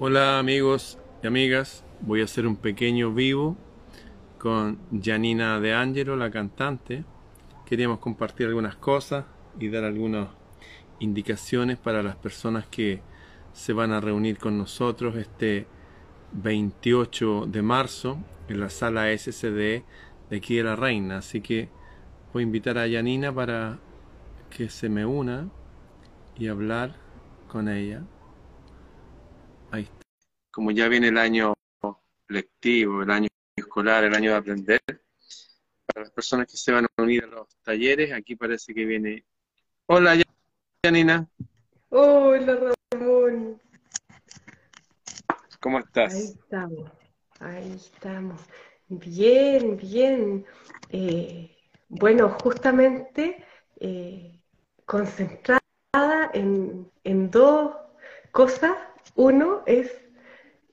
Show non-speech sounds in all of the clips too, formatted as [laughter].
Hola amigos y amigas, voy a hacer un pequeño vivo con Janina De Angelo, la cantante. Queríamos compartir algunas cosas y dar algunas indicaciones para las personas que se van a reunir con nosotros este 28 de marzo en la sala SCD de aquí de la Reina. Así que voy a invitar a Janina para que se me una y hablar con ella. Como ya viene el año lectivo, el año escolar, el año de aprender, para las personas que se van a unir a los talleres, aquí parece que viene. Hola, Janina. Hola, Ramón. ¿Cómo estás? Ahí estamos, ahí estamos. Bien, bien. Eh, bueno, justamente eh, concentrada en, en dos cosas. Uno es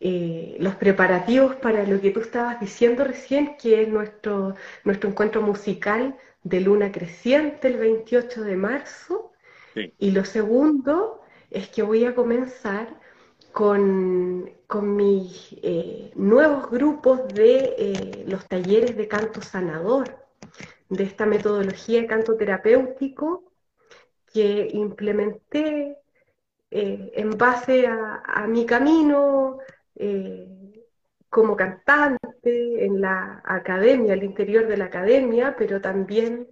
eh, los preparativos para lo que tú estabas diciendo recién, que es nuestro, nuestro encuentro musical de Luna Creciente el 28 de marzo. Y lo segundo es que voy a comenzar con, mis eh, nuevos grupos de eh, los talleres de canto sanador, de esta metodología de canto terapéutico que implementé en base a, mi camino eh, como cantante en la academia, al interior de la academia, pero también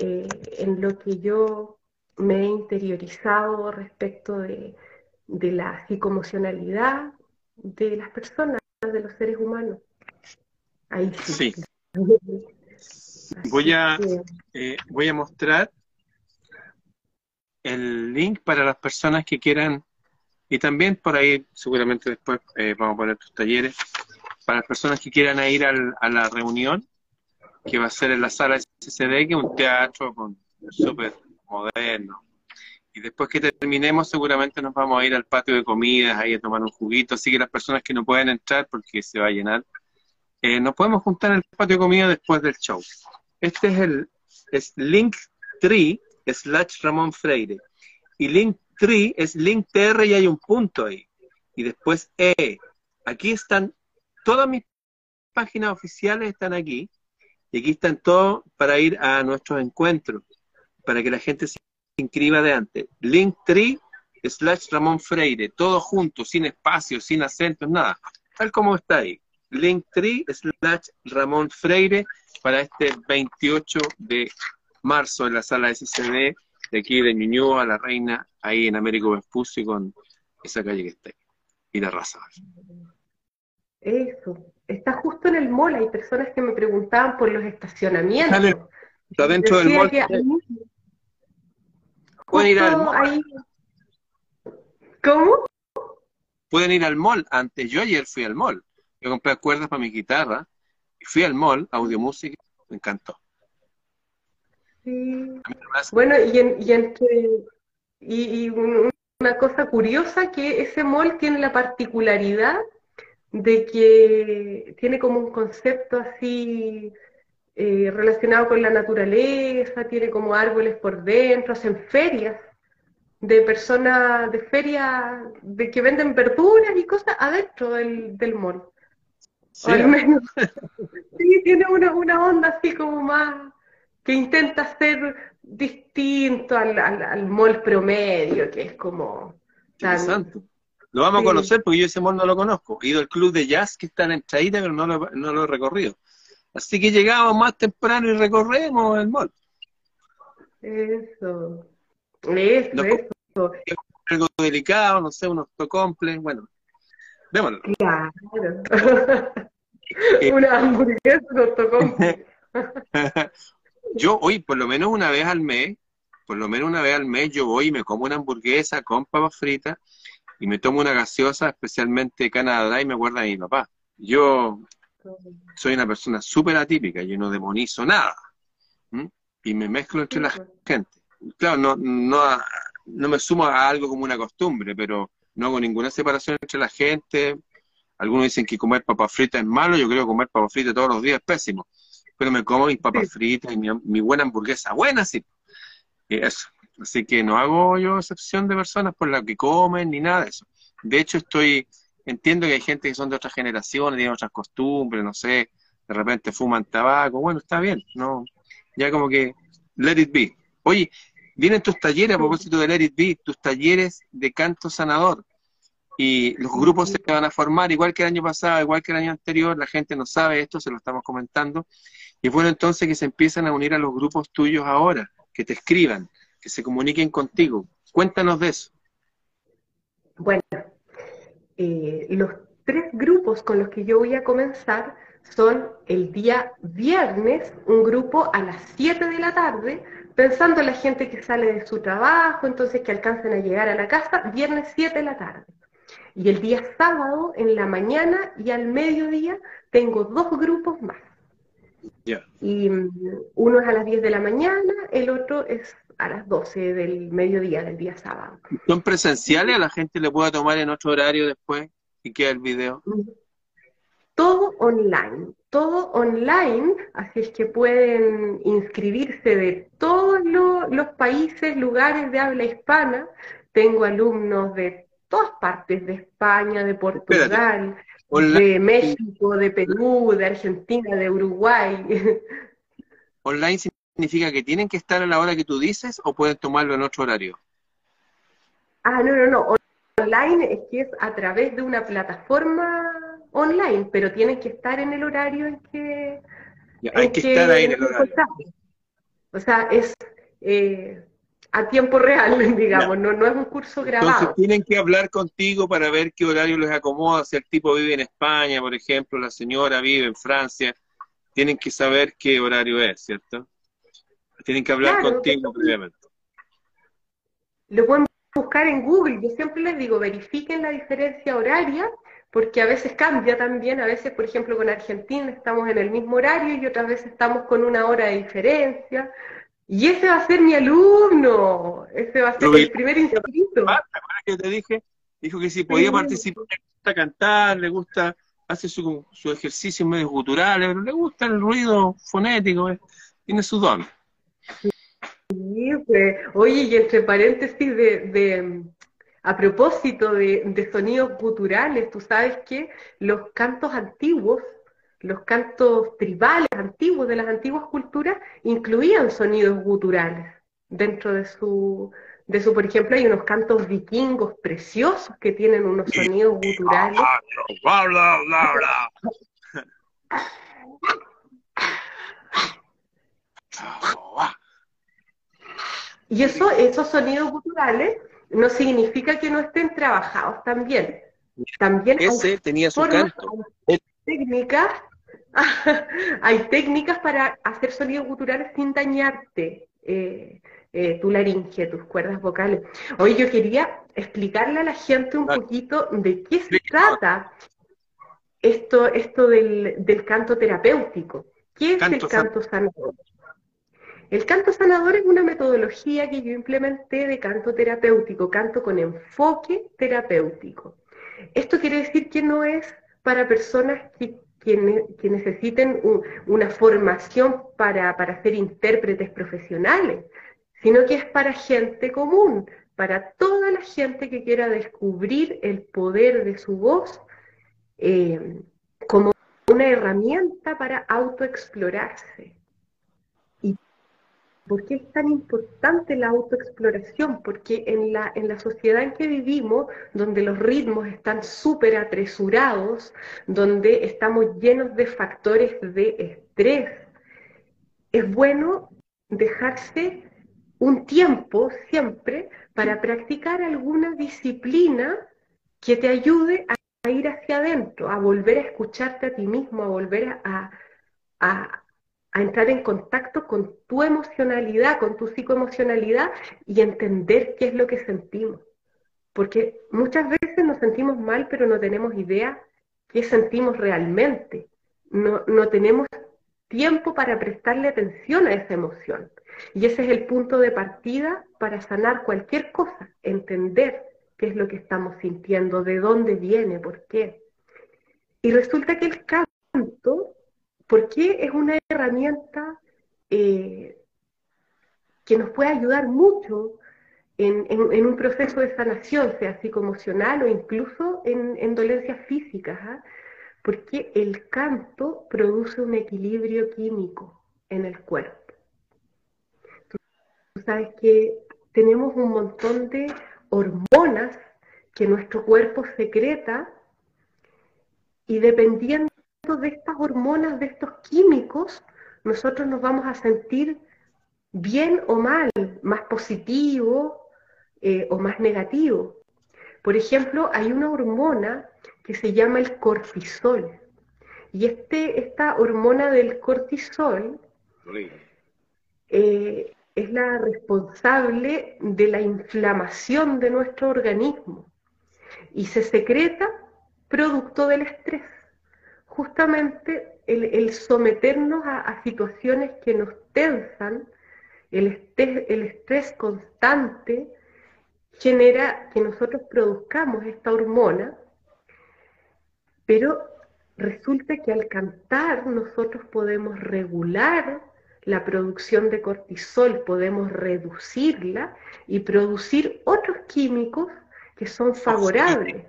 eh, en lo que yo me he interiorizado respecto de, la psicoemocionalidad de las personas, de los seres humanos. Ahí sí. Voy a, eh, voy a mostrar el link para las personas que quieran y también por ahí, seguramente después eh, vamos a poner tus talleres, para las personas que quieran ir a la reunión, que va a ser en la sala SCD, que es un teatro súper moderno. Y después que terminemos, seguramente nos vamos a ir al patio de comidas, ahí a tomar un juguito. Así que las personas que no pueden entrar porque se va a llenar, eh, nos podemos juntar en el patio de comidas después del show. Este es el es Linktree slash Ramón Freire. Y Link tree es link tr y hay un punto ahí. Y después e. Aquí están todas mis páginas oficiales están aquí. Y aquí están todos para ir a nuestros encuentros, para que la gente se inscriba de antes. Linktree slash Ramón Freire, todo junto, sin espacio, sin acentos, nada. Tal como está ahí. Linktree slash Ramón Freire para este 28 de marzo en la sala SCD de aquí de Ñuñoa a la Reina, ahí en Américo Vespucio, con esa calle que está ahí, y la raza. Eso, está justo en el mall, hay personas que me preguntaban por los estacionamientos. Está dentro del mall. Pueden ir al mall. ¿Cómo? Pueden ir al mall. Antes, yo ayer fui al mall. Yo compré cuerdas para mi guitarra y fui al mall, audio música, me encantó. Sí. Bueno, y, y, entre, y, una cosa curiosa que ese mall tiene la particularidad de que tiene como un concepto así eh, relacionado con la naturaleza, tiene como árboles por dentro, hacen ferias de personas, de ferias de que venden verduras y cosas adentro del, del mall. Sí. al menos, [laughs] sí, tiene una, una onda así como más que intenta ser distinto al, al, mall promedio, que es como... Interesante. Lo vamos a conocer porque yo ese mall no lo conozco. He ido al club de jazz que está en Entraída, pero no lo, no lo he recorrido. Así que llegamos más temprano y recorremos el mall. Eso. Eso, eso. Algo delicado, no sé, unos tocomples, bueno. Démoslo. Claro. [laughs] [laughs] Una hamburguesa, unos tocomples. [laughs] Yo hoy, por lo menos una vez al mes, por lo menos una vez al mes, yo voy y me como una hamburguesa con papas fritas y me tomo una gaseosa, especialmente Canadá, y me acuerda a mi papá. Yo soy una persona súper atípica, yo no demonizo nada. Y me mezclo entre la gente. Claro, no, no, no me sumo a algo como una costumbre, pero no hago ninguna separación entre la gente. Algunos dicen que comer papas fritas es malo, yo creo que comer papas fritas todos los días es pésimo pero me como mis papas fritas y mi, buena hamburguesa, buena sí. eso. Así que no hago yo excepción de personas por las que comen ni nada de eso. De hecho, estoy entiendo que hay gente que son de otras generaciones, tienen otras costumbres, no sé, de repente fuman tabaco, bueno, está bien, no, ya como que let it be. Oye, vienen tus talleres, a propósito de let it be, tus talleres de canto sanador, y los grupos se van a formar igual que el año pasado, igual que el año anterior, la gente no sabe esto, se lo estamos comentando, y es bueno entonces que se empiezan a unir a los grupos tuyos ahora, que te escriban, que se comuniquen contigo. Cuéntanos de eso. Bueno, eh, los tres grupos con los que yo voy a comenzar son el día viernes, un grupo a las 7 de la tarde, pensando en la gente que sale de su trabajo, entonces que alcancen a llegar a la casa, viernes 7 de la tarde. Y el día sábado, en la mañana y al mediodía, tengo dos grupos más. Y mm, uno es a las 10 de la mañana, el otro es a las 12 del mediodía del día sábado. ¿Son presenciales? ¿A la gente le pueda tomar en otro horario después y queda el video? Mm. Todo online, todo online, así es que pueden inscribirse de todos los países, lugares de habla hispana. Tengo alumnos de todas partes, de España, de Portugal, de México, de Perú, de Argentina, de Uruguay. [laughs] ¿Online significa que tienen que estar a la hora que tú dices o pueden tomarlo en otro horario? Ah, no, no, no. Online es que es a través de una plataforma online, pero tienen que estar en el horario en que... hay que, estar ahí en el horario. O sea, es... Eh, a tiempo real, [laughs] digamos, no, no es un curso grabado. Entonces tienen que hablar contigo para ver qué horario les acomoda, si el tipo vive en España, por ejemplo, la señora vive en Francia, tienen que saber qué horario es, ¿cierto? Tienen que hablar contigo previamente. Lo pueden buscar en Google, yo siempre les digo, verifiquen la diferencia horaria, porque a veces cambia también, a veces, por ejemplo, con Argentina estamos en el mismo horario y otras veces estamos con una hora de diferencia, y ese va a ser mi alumno, ese va a ser el primer inscrito. que te dije? Dijo que si podía participar, le gusta cantar, le gusta, hace su, su ejercicio medio cultural, pero le gusta el ruido fonético, eh, tiene su don. Sí, pues, oye, y entre paréntesis de, de a propósito de, de sonidos guturales, tú sabes que los cantos antiguos los cantos tribales antiguos de las antiguas culturas incluían sonidos guturales dentro de su, de su, por ejemplo, hay unos cantos vikingos preciosos que tienen unos sonidos guturales. Y eso, esos sonidos guturales no significa que no estén trabajados también. También Ese tenía su canto. técnicas [laughs] hay técnicas para hacer sonidos guturales sin dañarte eh, eh, tu laringe, tus cuerdas vocales. Hoy yo quería explicarle a la gente un poquito de qué se trata esto, esto del, canto terapéutico. ¿Qué es el canto sanador? El canto sanador es una metodología que yo implementé de canto terapéutico, canto con enfoque terapéutico. Esto quiere decir que no es para personas que que, necesiten una formación para, para ser intérpretes profesionales, sino que es para gente común, para toda la gente que quiera descubrir el poder de su voz eh, como una herramienta para autoexplorarse. ¿Por qué es tan importante la autoexploración? Porque en la, en la sociedad en que vivimos, donde los ritmos están súper apresurados, donde estamos llenos de factores de estrés, es bueno dejarse un tiempo siempre para practicar alguna disciplina que te ayude a ir hacia adentro, a volver a escucharte a ti mismo, a volver a, a, a entrar en contacto con tu emocionalidad, con tu psicoemocionalidad y entender qué es lo que sentimos. Porque muchas veces nos sentimos mal, pero no tenemos idea qué sentimos realmente. No, no tenemos tiempo para prestarle atención a esa emoción. Y ese es el punto de partida para sanar cualquier cosa, entender qué es lo que estamos sintiendo, de dónde viene, por qué. Y resulta que el canto porque es una herramienta eh, que nos puede ayudar mucho en, un proceso de sanación, sea psicoemocional o incluso en, dolencias físicas, ¿ah? porque el canto produce un equilibrio químico en el cuerpo. Tú sabes que tenemos un montón de hormonas que nuestro cuerpo secreta y dependiendo de estas hormonas, de estos químicos, nosotros nos vamos a sentir bien o mal, más positivo eh, o más negativo. Por ejemplo, hay una hormona que se llama el cortisol. Y este, esta hormona del cortisol eh, es la responsable de la inflamación de nuestro organismo y se secreta producto del estrés. Justamente el, someternos a, situaciones que nos tensan, el estrés, el estrés constante, genera que nosotros produzcamos esta hormona, pero resulta que al cantar nosotros podemos regular la producción de cortisol, podemos reducirla y producir otros químicos que son favorables.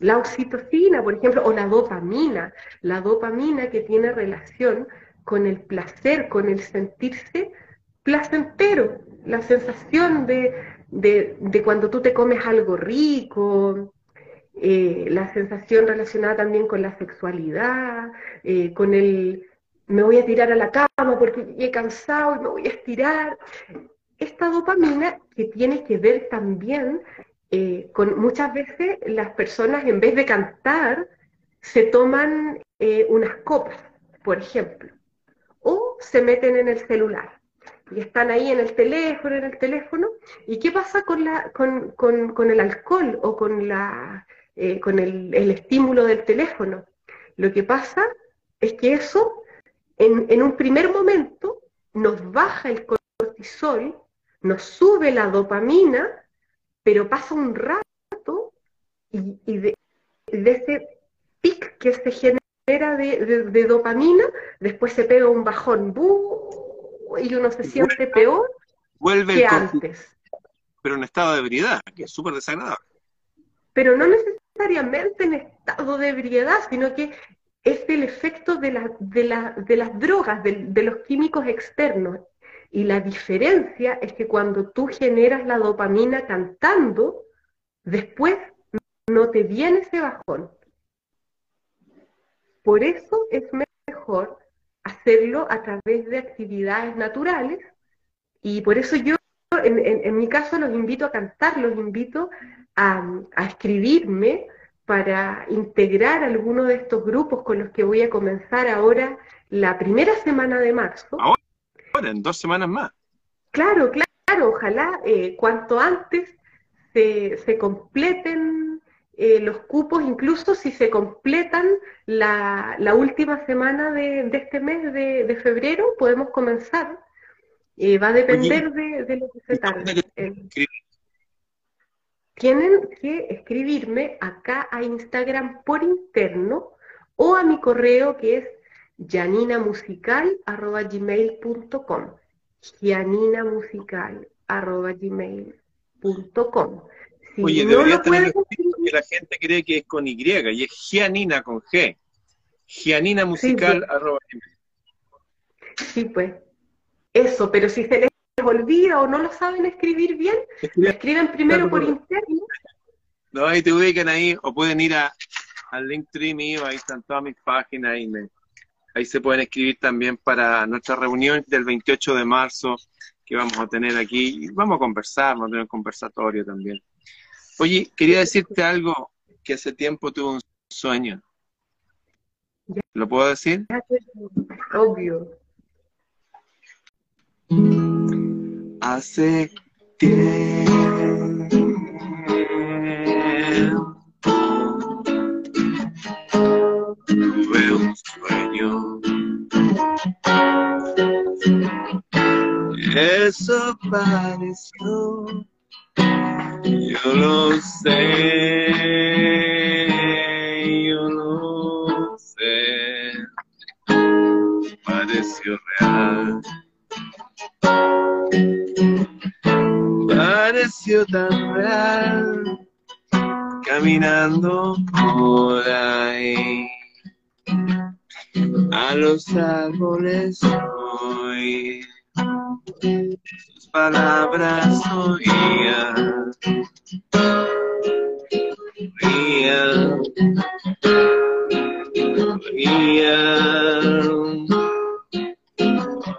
La oxitocina, por ejemplo, o la dopamina, la dopamina que tiene relación con el placer, con el sentirse placentero, la sensación de, cuando tú te comes algo rico, eh, la sensación relacionada también con la sexualidad, eh, con el me voy a tirar a la cama porque he cansado y me voy a estirar. Esta dopamina que tiene que ver también eh, con muchas veces las personas en vez de cantar se toman eh, unas copas, por ejemplo, o se meten en el celular y están ahí en el teléfono, en el teléfono, ¿y qué pasa con, la, con, el alcohol o con, la, eh, con el, el, estímulo del teléfono? Lo que pasa es que eso, en, en un primer momento, nos baja el cortisol, nos sube la dopamina, pero pasa un rato y, de, ese pic que se genera de, dopamina, después se pega un bajón y uno se siente peor vuelve que antes. Pero en estado de ebriedad, que es súper desagradable. Pero no necesariamente en estado de ebriedad, sino que es el efecto de, la, de, las drogas, de los químicos externos. Y la diferencia es que cuando tú generas la dopamina cantando, después no te viene ese bajón. Por eso es mejor hacerlo a través de actividades naturales y por eso yo, en, mi caso, los invito a cantar, los invito a, escribirme para integrar alguno de estos grupos con los que voy a comenzar ahora la primera semana de marzo en dos semanas más. Claro, claro, ojalá eh, cuanto antes se, completen eh, los cupos, incluso si se completan la, última semana de, este mes de, febrero, podemos comenzar. Eh, va a depender de, lo que se tarde. Tienen que escribirme acá a Instagram por interno o a mi correo que es janinamusical.gmail.com janinamusical.gmail.com si Oye, no debería tener que la gente cree que es con Y, y es Gianina con G. Gianinamusical.gmail. Sí, pues. Eso, pero si se les olvida o no lo saben escribir bien, escriben primero por interno. No, ahí te ubican ahí, o pueden ir a, al link mío, ahí están todas mis páginas y me, Ahí se pueden escribir también para nuestra reunión del 28 de marzo que vamos a tener aquí. Vamos a conversar, vamos a tener un conversatorio también. Oye, quería decirte algo que hace tiempo tuve un sueño. ¿Lo puedo decir? Obvio. Hace tiempo Eso pareció, yo lo sé, yo lo sé, pareció real. sido tan real, caminando por ahí. A los árboles hoy, sus palabras oía, oía,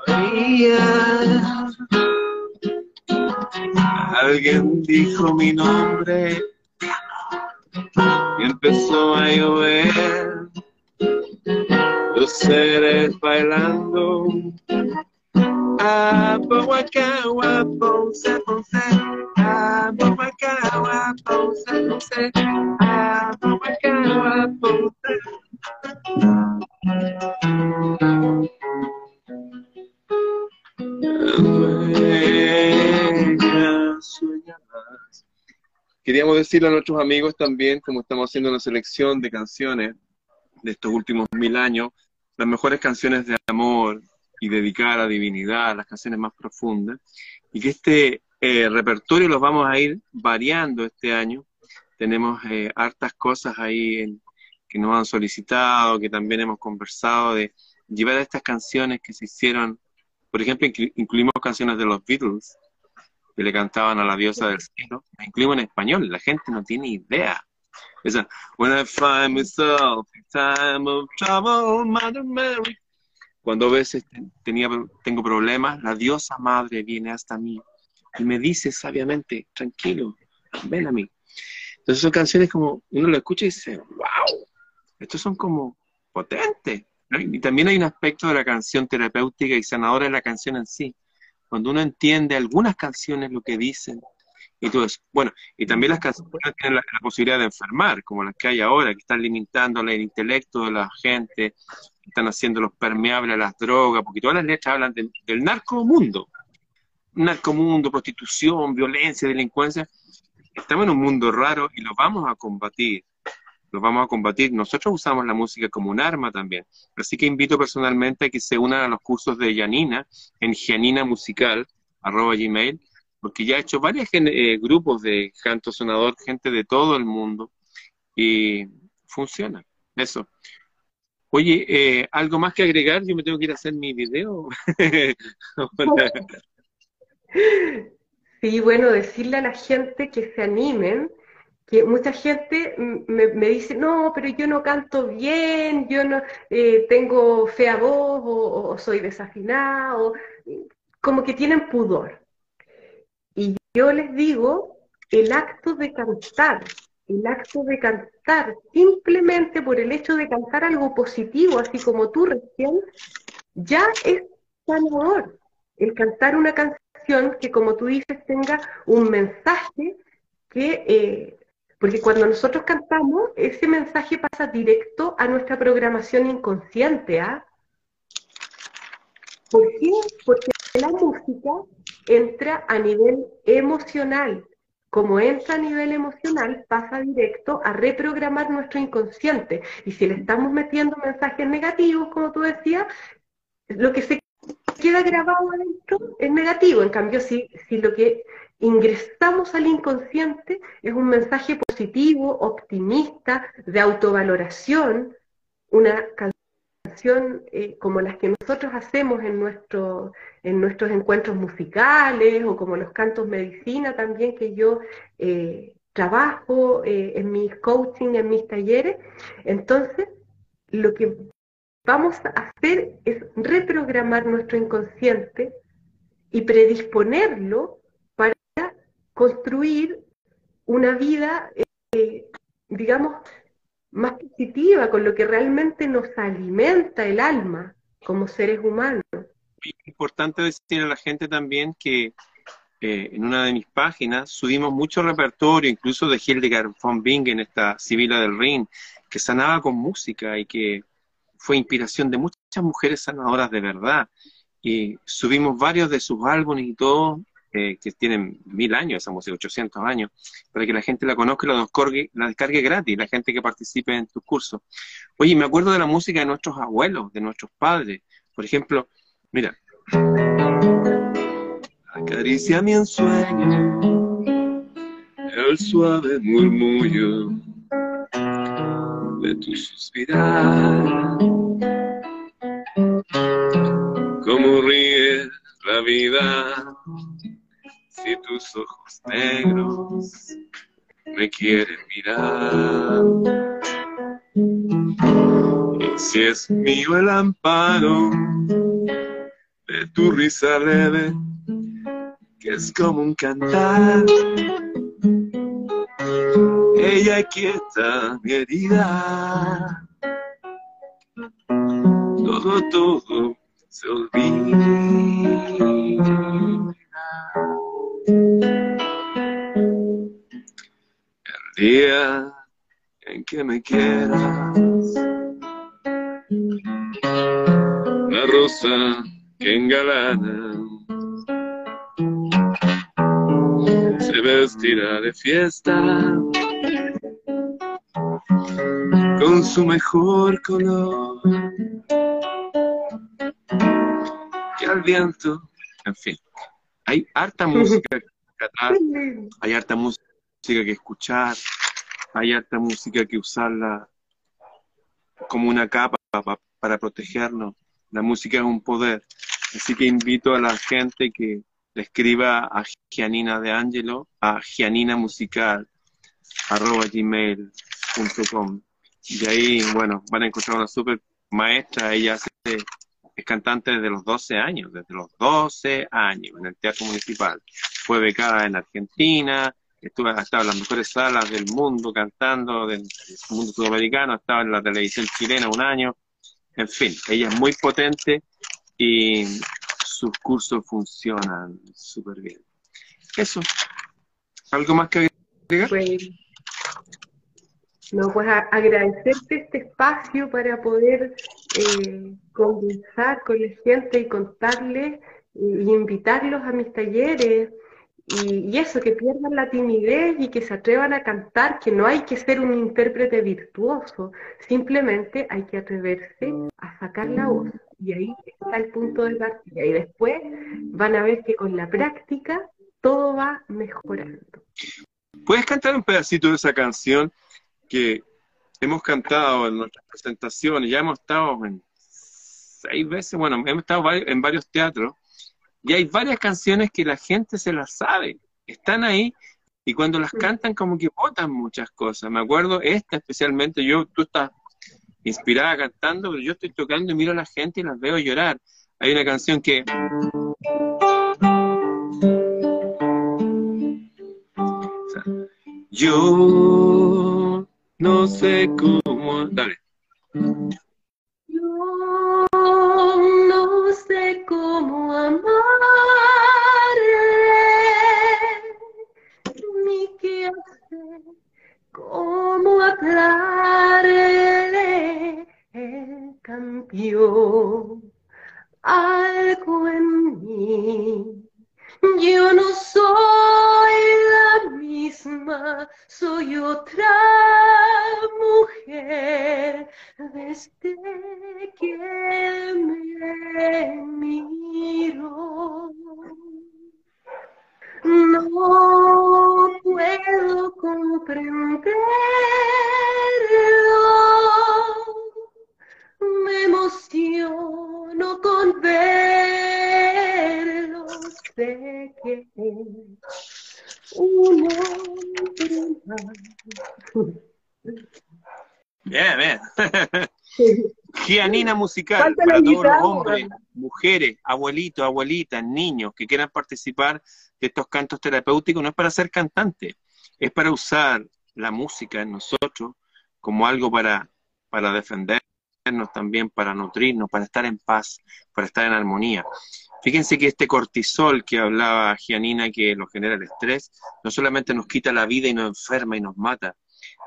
oía. Alguien dijo mi nombre y empezó a llover. Los seres bailando. Queríamos decirle a nuestros amigos también, como estamos haciendo una selección de canciones de estos últimos mil años, las mejores canciones de amor y dedicar a divinidad, las canciones más profundas, y que este eh, repertorio los vamos a ir variando este año. Tenemos eh, hartas cosas ahí que nos han solicitado, que también hemos conversado de llevar estas canciones que se hicieron por ejemplo, incluimos canciones de los Beatles que le cantaban a la diosa del cielo. Las incluimos en español, la gente no tiene idea. Esa, When I find myself in time of trouble, Mother Mary. Cuando a veces tenía, tengo problemas, la diosa madre viene hasta mí y me dice sabiamente, tranquilo, ven a mí. Entonces son canciones como, uno lo escucha y dice, wow, estos son como potentes. Y también hay un aspecto de la canción terapéutica y sanadora de la canción en sí. Cuando uno entiende algunas canciones lo que dicen y todo. Bueno, y también las canciones tienen la, posibilidad de enfermar, como las que hay ahora, que están limitando el intelecto de la gente, están haciéndolos permeables a las drogas, porque todas las letras hablan del, narcomundo. Narcomundo, prostitución, violencia, delincuencia. Estamos en un mundo raro y lo vamos a combatir los vamos a combatir. Nosotros usamos la música como un arma también. Así que invito personalmente a que se unan a los cursos de Janina en Janina Musical, arroba gmail, porque ya he hecho varios eh, grupos de canto sonador, gente de todo el mundo, y funciona. Eso. Oye, eh, ¿algo más que agregar? Yo me tengo que ir a hacer mi video. [laughs] sí, bueno, decirle a la gente que se animen, que mucha gente me, dice, no, pero yo no canto bien, yo no eh, tengo fea voz o, soy desafinado, como que tienen pudor. Y yo les digo, el acto de cantar, el acto de cantar, simplemente por el hecho de cantar algo positivo, así como tú recién, ya es sanador. El cantar una canción que, como tú dices, tenga un mensaje que eh, porque cuando nosotros cantamos, ese mensaje pasa directo a nuestra programación inconsciente. ¿ah? ¿Por qué? Porque la música entra a nivel emocional. Como entra a nivel emocional, pasa directo a reprogramar nuestro inconsciente. Y si le estamos metiendo mensajes negativos, como tú decías, lo que se queda grabado adentro es negativo. En cambio, si, si lo que ingresamos al inconsciente es un mensaje positivo, optimista, de autovaloración, una canción eh, como las que nosotros hacemos en, nuestro, en nuestros encuentros musicales o como los cantos medicina también que yo eh, trabajo eh, en mis coaching, en mis talleres. Entonces, lo que vamos a hacer es reprogramar nuestro inconsciente y predisponerlo construir una vida, digamos, más positiva, con lo que realmente nos alimenta el alma como seres humanos. Es importante decir a la gente también que eh, en una de mis páginas subimos mucho repertorio, incluso de Hildegard von Bingen, esta Sibila del Rin, que sanaba con música y que fue inspiración de muchas mujeres sanadoras de verdad. Y subimos varios de sus álbumes y todo que tienen mil años, esa música, 800 años, para que la gente la conozca y la descargue, la descargue gratis, la gente que participe en tus cursos. Oye, me acuerdo de la música de nuestros abuelos, de nuestros padres. Por ejemplo, mira. Acaricia mi ensueño, el suave murmullo de tu suspirar. Cómo ríe la vida ojos negros me quieren mirar. Y si es mío el amparo de tu risa leve, que es como un cantar. Ella quieta mi herida. Todo, todo se olvida. Día en que me quieras, la rosa que engalana se vestirá de fiesta con su mejor color. Que al viento, en fin, hay harta [laughs] música hay harta música que escuchar, hay harta música que usarla como una capa para protegernos. La música es un poder. Así que invito a la gente que le escriba a Gianina de Angelo, a gianinamusical.com. Y ahí, bueno, van a encontrar una super maestra. Ella es cantante desde los 12 años, desde los 12 años en el Teatro Municipal. Fue becada en Argentina, estuvo, ha estado en las mejores salas del mundo cantando, del, mundo sudamericano, estaba en la televisión chilena un año. En fin, ella es muy potente y sus cursos funcionan súper bien. Eso. ¿Algo más que agregar? Pues, no, pues agradecerte este espacio para poder eh, conversar con la gente y contarles y invitarlos a mis talleres. Y, eso, que pierdan la timidez y que se atrevan a cantar, que no hay que ser un intérprete virtuoso, simplemente hay que atreverse a sacar la voz. Y ahí está el punto de partida. Y después van a ver que con la práctica todo va mejorando. ¿Puedes cantar un pedacito de esa canción que hemos cantado en nuestras presentaciones? Ya hemos estado en seis veces, bueno, hemos estado en varios teatros y hay varias canciones que la gente se las sabe, están ahí y cuando las cantan como que botan muchas cosas. Me acuerdo esta especialmente, yo, tú estás inspirada cantando, pero yo estoy tocando y miro a la gente y las veo llorar. Hay una canción que... Yo no sé cómo... Dale. Cambió algo en mí. Yo no soy la misma, soy otra mujer desde que me miro. No puedo comprenderlo, Bien, bien. [laughs] Gianina musical para todos los hombres, mujeres, abuelitos, abuelitas, niños que quieran participar de estos cantos terapéuticos. No es para ser cantante, es para usar la música en nosotros como algo para, para defendernos también, para nutrirnos, para estar en paz, para estar en armonía. Fíjense que este cortisol que hablaba Gianina, que lo genera el estrés, no solamente nos quita la vida y nos enferma y nos mata,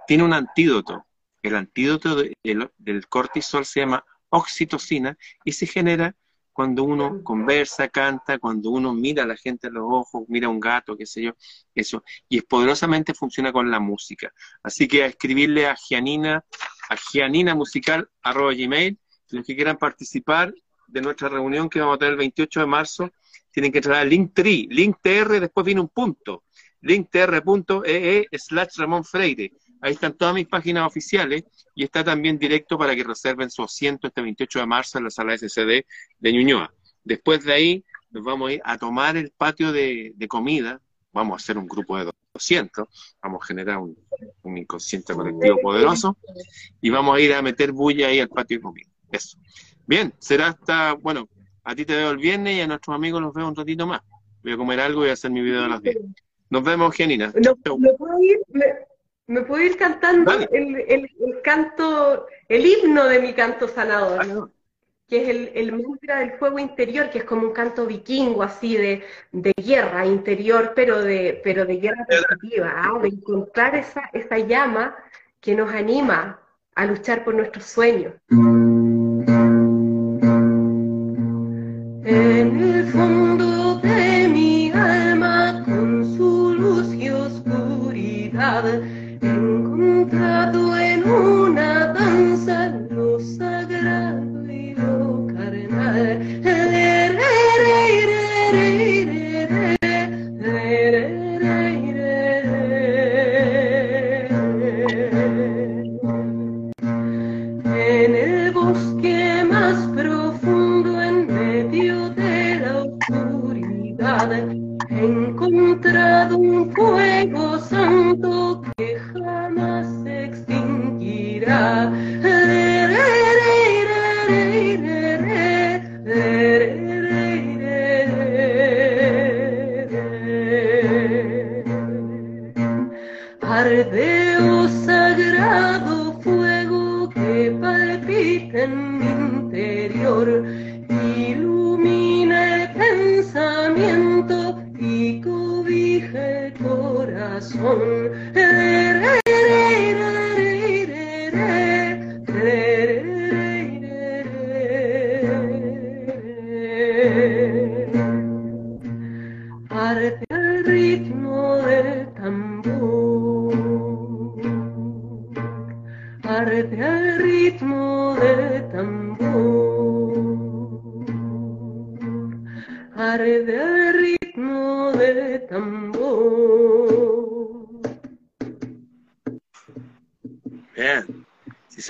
tiene un antídoto. El antídoto del cortisol se llama oxitocina y se genera cuando uno conversa, canta, cuando uno mira a la gente a los ojos, mira a un gato, qué sé yo, eso. Y es poderosamente funciona con la música. Así que a escribirle a Gianina, a Gianina Musical, arroba gmail, los que quieran participar de nuestra reunión que vamos a tener el 28 de marzo, tienen que entrar al Linktree, Link TR, después viene un punto. linktr.ee slash Ramón Freire. Ahí están todas mis páginas oficiales y está también directo para que reserven su asiento este 28 de marzo en la sala SCD de Ñuñoa. Después de ahí nos vamos a ir a tomar el patio de, comida. Vamos a hacer un grupo de 200. Vamos a generar un, inconsciente colectivo poderoso y vamos a ir a meter bulla ahí al patio de comida. Eso. Bien, será hasta, bueno, a ti te veo el viernes y a nuestros amigos los veo un ratito más. Voy a comer algo y a hacer mi video de las 10. Nos vemos, Genina. ¿Me, puedo ir, me, puedo ir cantando el, el, canto, el himno de mi canto sanador, ¿no? que es el, el mantra del fuego interior, que es como un canto vikingo, así de, de guerra interior, pero de, pero de guerra positiva, ¿ah? de encontrar esa, esa llama que nos anima a luchar por nuestros sueños. ardeu sagrado.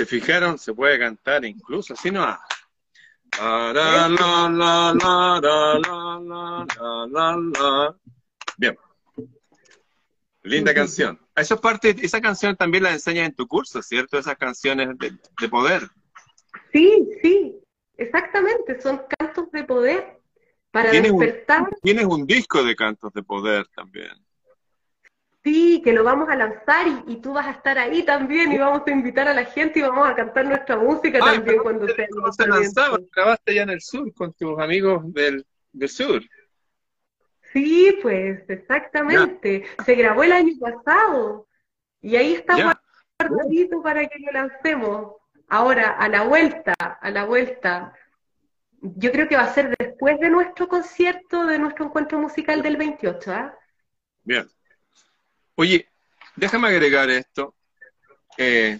Fijaron, se puede cantar incluso, así no. Bien. Linda canción. Esa parte, esa canción también la enseñas en tu curso, ¿cierto? Esas canciones de, de poder. Sí, sí, exactamente, son cantos de poder para ¿Tienes despertar. Un, tienes un disco de cantos de poder también. Sí, que lo vamos a lanzar y, tú vas a estar ahí también y vamos a invitar a la gente y vamos a cantar nuestra música también cuando sea. se lanzaba? Grabaste allá en el sur con tus amigos del, del sur. Sí, pues, exactamente. Se grabó el año pasado y ahí está guardadito para que lo lancemos. Ahora, a la vuelta, a la vuelta, yo creo que va a ser después de nuestro concierto, de nuestro encuentro musical del 28, ¿ah? Bien. Oye, déjame agregar esto. Eh,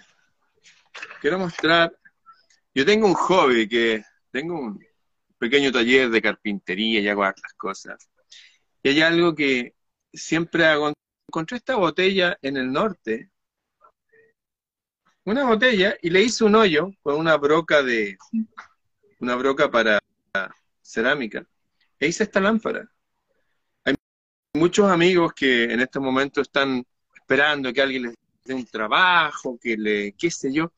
quiero mostrar, yo tengo un hobby que tengo un pequeño taller de carpintería y hago hartas cosas. Y hay algo que siempre hago. Encontré esta botella en el norte, una botella, y le hice un hoyo con una broca de, una broca para cerámica. E hice esta lámpara. Muchos amigos que en este momento están esperando que alguien les dé un trabajo, que le, qué sé yo.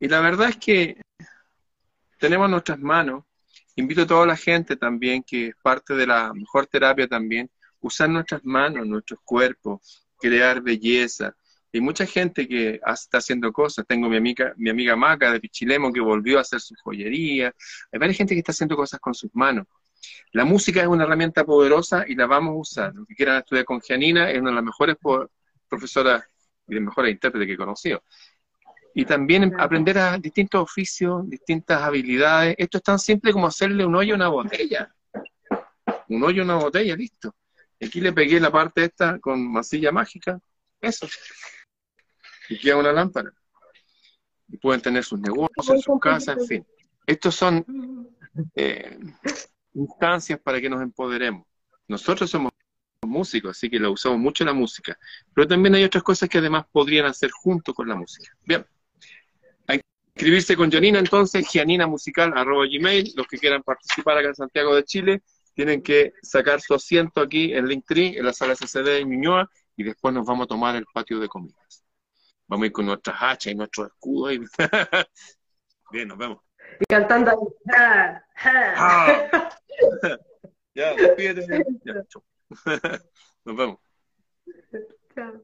Y la verdad es que tenemos nuestras manos. Invito a toda la gente también, que es parte de la mejor terapia también, usar nuestras manos, nuestros cuerpos, crear belleza, hay mucha gente que está haciendo cosas. Tengo mi amiga, mi amiga Maca de Pichilemo que volvió a hacer su joyería. Hay varias gente que está haciendo cosas con sus manos. La música es una herramienta poderosa y la vamos a usar. Los que quieran estudiar con Gianina es una de las mejores profesoras y de mejores intérpretes que he conocido. Y también aprender a distintos oficios, distintas habilidades. Esto es tan simple como hacerle un hoyo a una botella. Un hoyo a una botella, listo. Aquí le pegué la parte esta con masilla mágica. Eso y queda una lámpara. Y pueden tener sus negocios, sus casas, en fin. Estos son eh, instancias para que nos empoderemos. Nosotros somos músicos, así que lo usamos mucho en la música. Pero también hay otras cosas que además podrían hacer junto con la música. Bien. A inscribirse con Janina entonces, gmail los que quieran participar acá en Santiago de Chile, tienen que sacar su asiento aquí en Linktree, en la sala SCD de Ñuñoa, y después nos vamos a tomar el patio de comidas. Vamos a ir con nuestras hachas y nuestros escudos. Y... [laughs] Bien, nos vemos. Y cantando ahí. [laughs] Ya, despídete. [laughs] Nos vemos. Chao.